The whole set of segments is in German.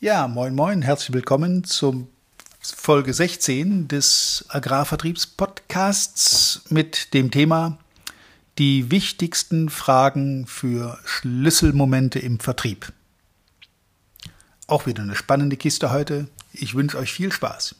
Ja, moin moin, herzlich willkommen zum Folge 16 des Agrarvertriebspodcasts mit dem Thema die wichtigsten Fragen für Schlüsselmomente im Vertrieb. Auch wieder eine spannende Kiste heute. Ich wünsche euch viel Spaß.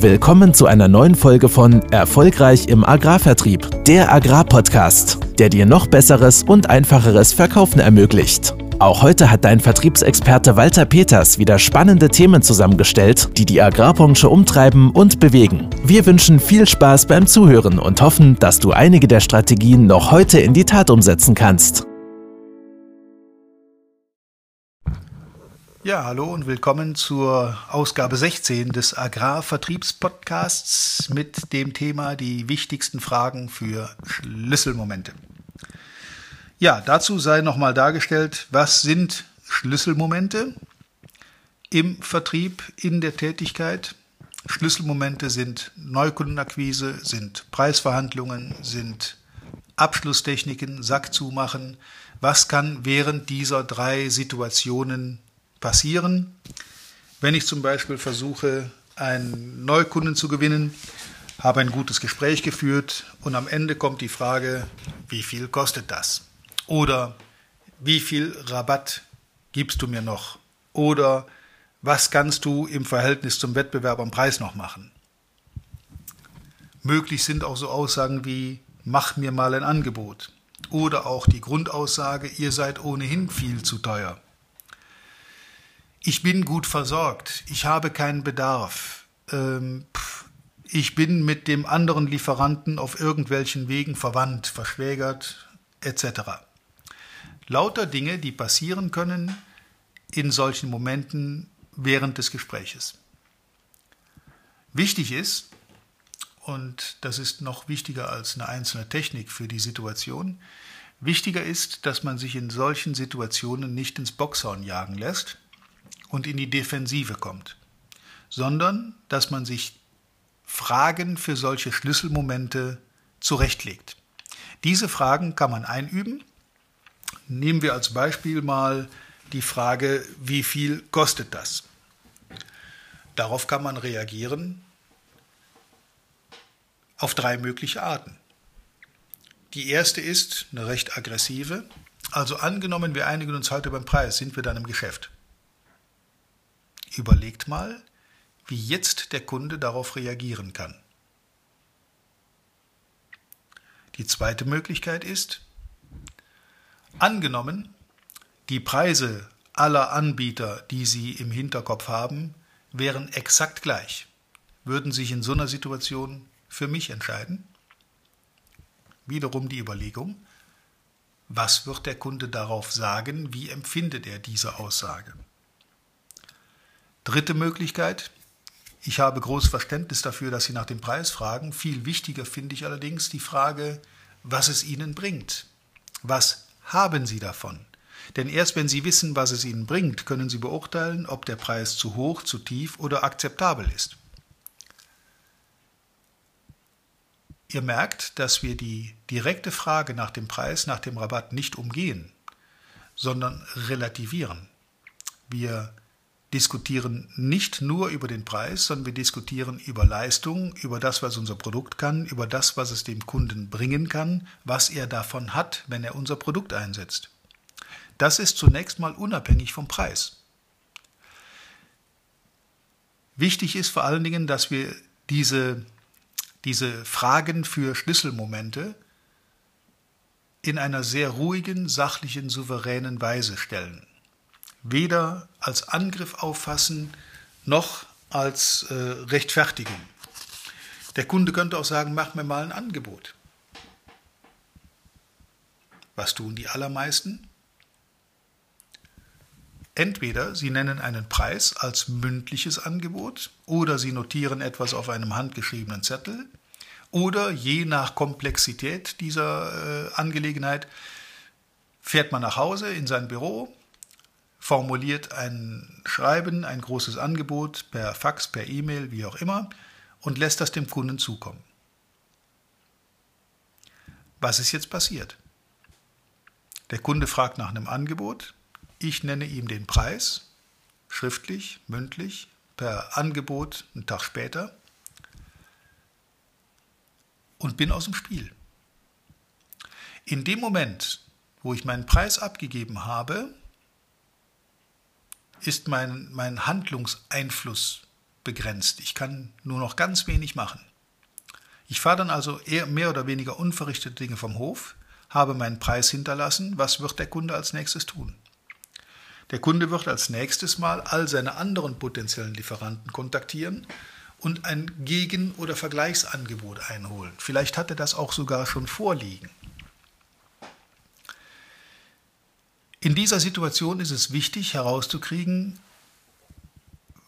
Willkommen zu einer neuen Folge von Erfolgreich im Agrarvertrieb, der Agrarpodcast, der dir noch besseres und einfacheres Verkaufen ermöglicht. Auch heute hat dein Vertriebsexperte Walter Peters wieder spannende Themen zusammengestellt, die die Agrarbranche umtreiben und bewegen. Wir wünschen viel Spaß beim Zuhören und hoffen, dass du einige der Strategien noch heute in die Tat umsetzen kannst. Ja, hallo und willkommen zur Ausgabe 16 des Agrarvertriebspodcasts mit dem Thema die wichtigsten Fragen für Schlüsselmomente. Ja, dazu sei nochmal dargestellt, was sind Schlüsselmomente im Vertrieb, in der Tätigkeit. Schlüsselmomente sind Neukundenakquise, sind Preisverhandlungen, sind Abschlusstechniken, Sack zumachen. Was kann während dieser drei Situationen passieren? Wenn ich zum Beispiel versuche, einen Neukunden zu gewinnen, habe ein gutes Gespräch geführt und am Ende kommt die Frage, wie viel kostet das? Oder wie viel Rabatt gibst du mir noch? Oder was kannst du im Verhältnis zum Wettbewerb am Preis noch machen? Möglich sind auch so Aussagen wie mach mir mal ein Angebot oder auch die Grundaussage ihr seid ohnehin viel zu teuer. Ich bin gut versorgt, ich habe keinen Bedarf. Ähm, ich bin mit dem anderen Lieferanten auf irgendwelchen Wegen verwandt, verschwägert etc. Lauter Dinge, die passieren können in solchen Momenten während des Gespräches. Wichtig ist, und das ist noch wichtiger als eine einzelne Technik für die Situation, wichtiger ist, dass man sich in solchen Situationen nicht ins Boxhorn jagen lässt und in die Defensive kommt, sondern dass man sich Fragen für solche Schlüsselmomente zurechtlegt. Diese Fragen kann man einüben Nehmen wir als Beispiel mal die Frage, wie viel kostet das? Darauf kann man reagieren auf drei mögliche Arten. Die erste ist eine recht aggressive. Also angenommen, wir einigen uns heute beim Preis, sind wir dann im Geschäft. Überlegt mal, wie jetzt der Kunde darauf reagieren kann. Die zweite Möglichkeit ist, Angenommen, die Preise aller Anbieter, die Sie im Hinterkopf haben, wären exakt gleich. Würden sich in so einer Situation für mich entscheiden? Wiederum die Überlegung, was wird der Kunde darauf sagen, wie empfindet er diese Aussage? Dritte Möglichkeit, ich habe großes Verständnis dafür, dass Sie nach dem Preis fragen. Viel wichtiger finde ich allerdings die Frage, was es Ihnen bringt. Was haben Sie davon? Denn erst wenn Sie wissen, was es Ihnen bringt, können Sie beurteilen, ob der Preis zu hoch, zu tief oder akzeptabel ist. Ihr merkt, dass wir die direkte Frage nach dem Preis, nach dem Rabatt nicht umgehen, sondern relativieren. Wir diskutieren nicht nur über den Preis, sondern wir diskutieren über Leistung, über das, was unser Produkt kann, über das, was es dem Kunden bringen kann, was er davon hat, wenn er unser Produkt einsetzt. Das ist zunächst mal unabhängig vom Preis. Wichtig ist vor allen Dingen, dass wir diese, diese Fragen für Schlüsselmomente in einer sehr ruhigen, sachlichen, souveränen Weise stellen weder als Angriff auffassen noch als äh, Rechtfertigung. Der Kunde könnte auch sagen, mach mir mal ein Angebot. Was tun die allermeisten? Entweder sie nennen einen Preis als mündliches Angebot oder sie notieren etwas auf einem handgeschriebenen Zettel oder je nach Komplexität dieser äh, Angelegenheit fährt man nach Hause in sein Büro, formuliert ein Schreiben, ein großes Angebot per Fax, per E-Mail, wie auch immer, und lässt das dem Kunden zukommen. Was ist jetzt passiert? Der Kunde fragt nach einem Angebot, Ich nenne ihm den Preis, schriftlich, mündlich, per Angebot einen Tag später und bin aus dem Spiel. In dem Moment, wo ich meinen Preis abgegeben habe, ist mein, mein Handlungseinfluss begrenzt. Ich kann nur noch ganz wenig machen. Ich fahre dann also eher mehr oder weniger unverrichtete Dinge vom Hof, habe meinen Preis hinterlassen. Was wird der Kunde als nächstes tun? Der Kunde wird als nächstes mal all seine anderen potenziellen Lieferanten kontaktieren und ein Gegen- oder Vergleichsangebot einholen. Vielleicht hat er das auch sogar schon vorliegen. In dieser Situation ist es wichtig herauszukriegen,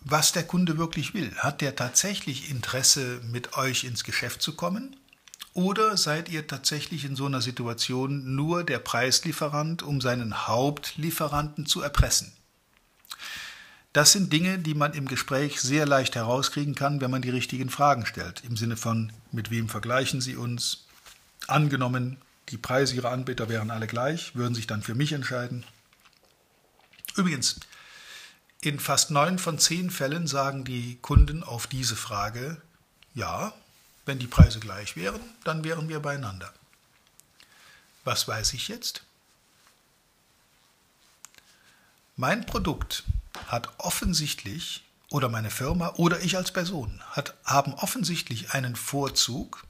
was der Kunde wirklich will. Hat der tatsächlich Interesse, mit euch ins Geschäft zu kommen? Oder seid ihr tatsächlich in so einer Situation nur der Preislieferant, um seinen Hauptlieferanten zu erpressen? Das sind Dinge, die man im Gespräch sehr leicht herauskriegen kann, wenn man die richtigen Fragen stellt. Im Sinne von, mit wem vergleichen Sie uns? Angenommen, die Preise Ihrer Anbieter wären alle gleich, würden sich dann für mich entscheiden. Übrigens, in fast neun von zehn Fällen sagen die Kunden auf diese Frage, ja, wenn die Preise gleich wären, dann wären wir beieinander. Was weiß ich jetzt? Mein Produkt hat offensichtlich, oder meine Firma oder ich als Person, hat, haben offensichtlich einen Vorzug,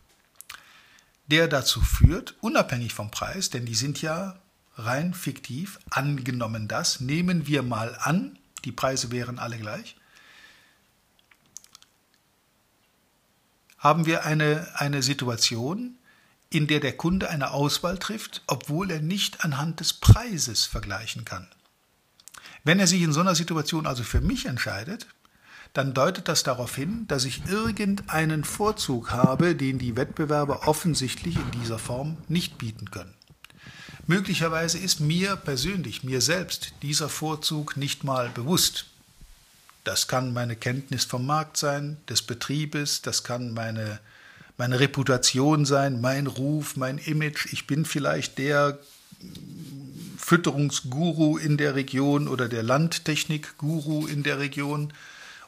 der dazu führt, unabhängig vom Preis, denn die sind ja rein fiktiv, angenommen das, nehmen wir mal an, die Preise wären alle gleich, haben wir eine, eine Situation, in der der Kunde eine Auswahl trifft, obwohl er nicht anhand des Preises vergleichen kann. Wenn er sich in so einer Situation also für mich entscheidet, dann deutet das darauf hin, dass ich irgendeinen Vorzug habe, den die Wettbewerber offensichtlich in dieser Form nicht bieten können. Möglicherweise ist mir persönlich, mir selbst, dieser Vorzug nicht mal bewusst. Das kann meine Kenntnis vom Markt sein, des Betriebes, das kann meine, meine Reputation sein, mein Ruf, mein Image. Ich bin vielleicht der Fütterungsguru in der Region oder der Landtechnikguru in der Region.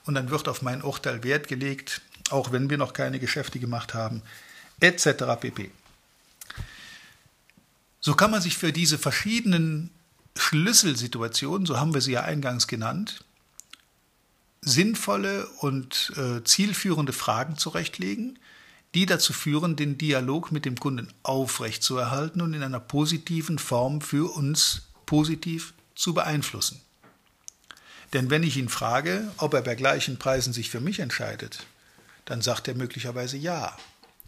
Und dann wird auf mein Urteil Wert gelegt, auch wenn wir noch keine Geschäfte gemacht haben, etc. pp. So kann man sich für diese verschiedenen Schlüsselsituationen, so haben wir sie ja eingangs genannt, sinnvolle und äh, zielführende Fragen zurechtlegen, die dazu führen, den Dialog mit dem Kunden aufrechtzuerhalten und in einer positiven Form für uns positiv zu beeinflussen. Denn wenn ich ihn frage, ob er bei gleichen Preisen sich für mich entscheidet, dann sagt er möglicherweise ja.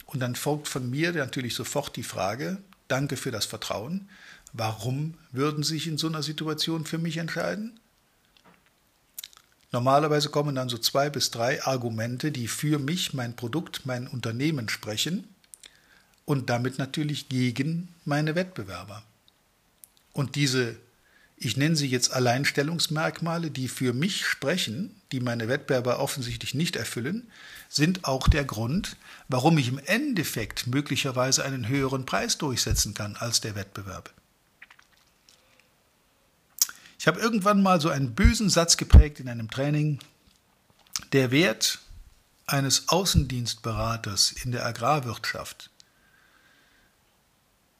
Und dann folgt von mir natürlich sofort die Frage, Danke für das Vertrauen. Warum würden Sie sich in so einer Situation für mich entscheiden? Normalerweise kommen dann so zwei bis drei Argumente, die für mich, mein Produkt, mein Unternehmen sprechen und damit natürlich gegen meine Wettbewerber. Und diese, ich nenne sie jetzt Alleinstellungsmerkmale, die für mich sprechen, die meine Wettbewerber offensichtlich nicht erfüllen, sind auch der Grund, warum ich im Endeffekt möglicherweise einen höheren Preis durchsetzen kann als der Wettbewerb. Ich habe irgendwann mal so einen bösen Satz geprägt in einem Training. Der Wert eines Außendienstberaters in der Agrarwirtschaft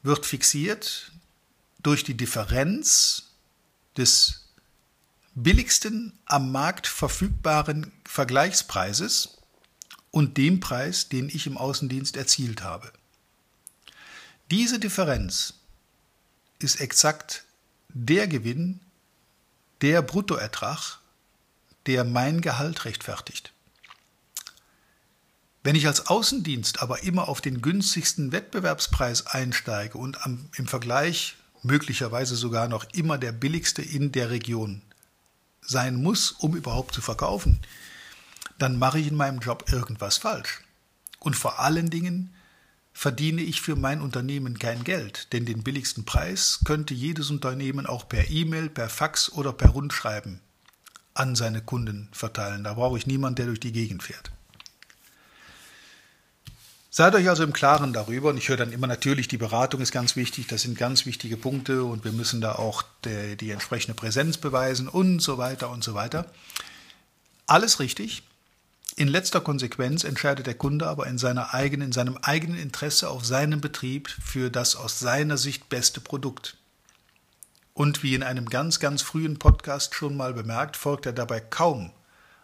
wird fixiert durch die Differenz des billigsten am Markt verfügbaren Vergleichspreises und dem Preis, den ich im Außendienst erzielt habe. Diese Differenz ist exakt der Gewinn, der Bruttoertrag, der mein Gehalt rechtfertigt. Wenn ich als Außendienst aber immer auf den günstigsten Wettbewerbspreis einsteige und am, im Vergleich möglicherweise sogar noch immer der billigste in der Region sein muss, um überhaupt zu verkaufen, dann mache ich in meinem Job irgendwas falsch. Und vor allen Dingen verdiene ich für mein Unternehmen kein Geld, denn den billigsten Preis könnte jedes Unternehmen auch per E-Mail, per Fax oder per Rundschreiben an seine Kunden verteilen. Da brauche ich niemanden, der durch die Gegend fährt. Seid euch also im Klaren darüber, und ich höre dann immer natürlich, die Beratung ist ganz wichtig, das sind ganz wichtige Punkte und wir müssen da auch die, die entsprechende Präsenz beweisen und so weiter und so weiter. Alles richtig. In letzter Konsequenz entscheidet der Kunde aber in, seiner eigenen, in seinem eigenen Interesse auf seinem Betrieb für das aus seiner Sicht beste Produkt. Und wie in einem ganz, ganz frühen Podcast schon mal bemerkt, folgt er dabei kaum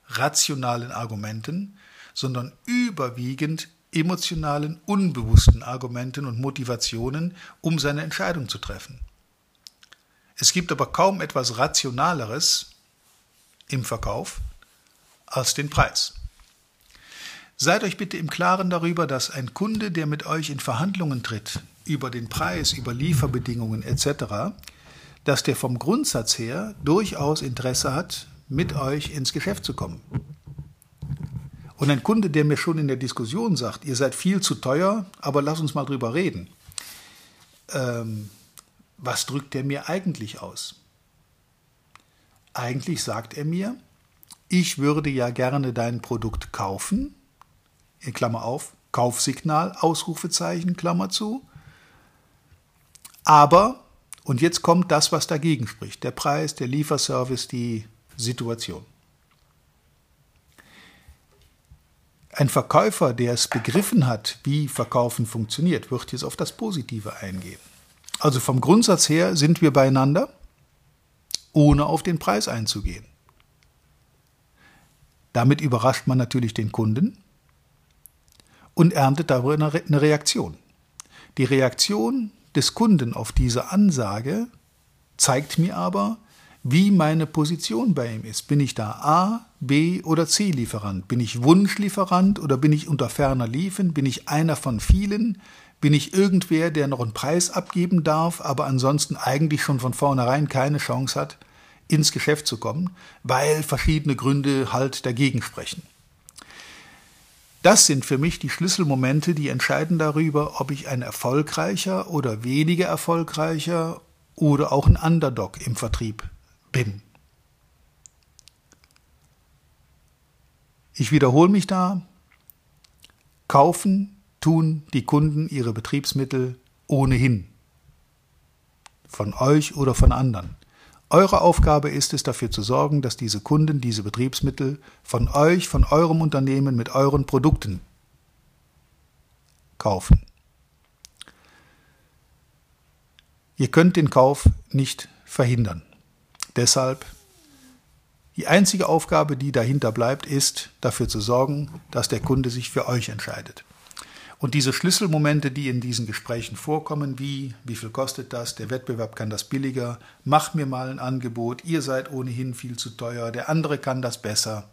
rationalen Argumenten, sondern überwiegend emotionalen, unbewussten Argumenten und Motivationen, um seine Entscheidung zu treffen. Es gibt aber kaum etwas Rationaleres im Verkauf als den Preis. Seid euch bitte im Klaren darüber, dass ein Kunde, der mit euch in Verhandlungen tritt, über den Preis, über Lieferbedingungen etc., dass der vom Grundsatz her durchaus Interesse hat, mit euch ins Geschäft zu kommen. Und ein Kunde, der mir schon in der Diskussion sagt, ihr seid viel zu teuer, aber lass uns mal drüber reden. Ähm, was drückt er mir eigentlich aus? Eigentlich sagt er mir, ich würde ja gerne dein Produkt kaufen, in Klammer auf, Kaufsignal, Ausrufezeichen, Klammer zu. Aber, und jetzt kommt das, was dagegen spricht, der Preis, der Lieferservice, die Situation. Ein Verkäufer, der es begriffen hat, wie Verkaufen funktioniert, wird jetzt auf das Positive eingehen. Also vom Grundsatz her sind wir beieinander, ohne auf den Preis einzugehen. Damit überrascht man natürlich den Kunden und erntet darüber eine Reaktion. Die Reaktion des Kunden auf diese Ansage zeigt mir aber, wie meine Position bei ihm ist. Bin ich da A, B oder C Lieferant? Bin ich Wunschlieferant oder bin ich unter ferner Liefen? Bin ich einer von vielen? Bin ich irgendwer, der noch einen Preis abgeben darf, aber ansonsten eigentlich schon von vornherein keine Chance hat, ins Geschäft zu kommen, weil verschiedene Gründe halt dagegen sprechen? Das sind für mich die Schlüsselmomente, die entscheiden darüber, ob ich ein erfolgreicher oder weniger erfolgreicher oder auch ein Underdog im Vertrieb bin. Ich wiederhole mich da. Kaufen tun die Kunden ihre Betriebsmittel ohnehin. Von euch oder von anderen. Eure Aufgabe ist es, dafür zu sorgen, dass diese Kunden diese Betriebsmittel von euch, von eurem Unternehmen mit euren Produkten kaufen. Ihr könnt den Kauf nicht verhindern. Deshalb die einzige Aufgabe, die dahinter bleibt, ist dafür zu sorgen, dass der Kunde sich für euch entscheidet. Und diese Schlüsselmomente, die in diesen Gesprächen vorkommen, wie wie viel kostet das, der Wettbewerb kann das billiger, mach mir mal ein Angebot, ihr seid ohnehin viel zu teuer, der andere kann das besser,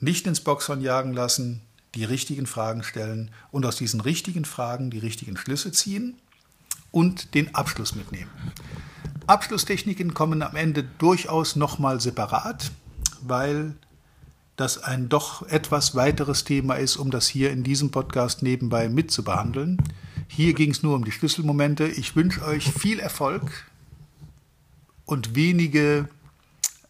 nicht ins Boxhorn jagen lassen, die richtigen Fragen stellen und aus diesen richtigen Fragen die richtigen Schlüsse ziehen und den Abschluss mitnehmen. Abschlusstechniken kommen am Ende durchaus nochmal separat, weil das ein doch etwas weiteres Thema ist, um das hier in diesem Podcast nebenbei mitzubehandeln. Hier ging es nur um die Schlüsselmomente. Ich wünsche euch viel Erfolg und wenige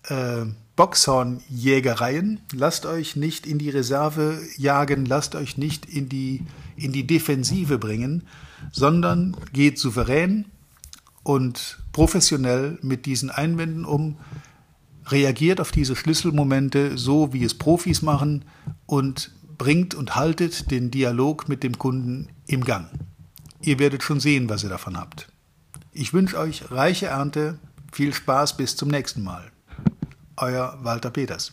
äh, Boxhornjägereien. Lasst euch nicht in die Reserve jagen, lasst euch nicht in die, in die Defensive bringen, sondern geht souverän und professionell mit diesen Einwänden um, reagiert auf diese Schlüsselmomente so, wie es Profis machen und bringt und haltet den Dialog mit dem Kunden im Gang. Ihr werdet schon sehen, was ihr davon habt. Ich wünsche euch reiche Ernte, viel Spaß bis zum nächsten Mal. Euer Walter Peters.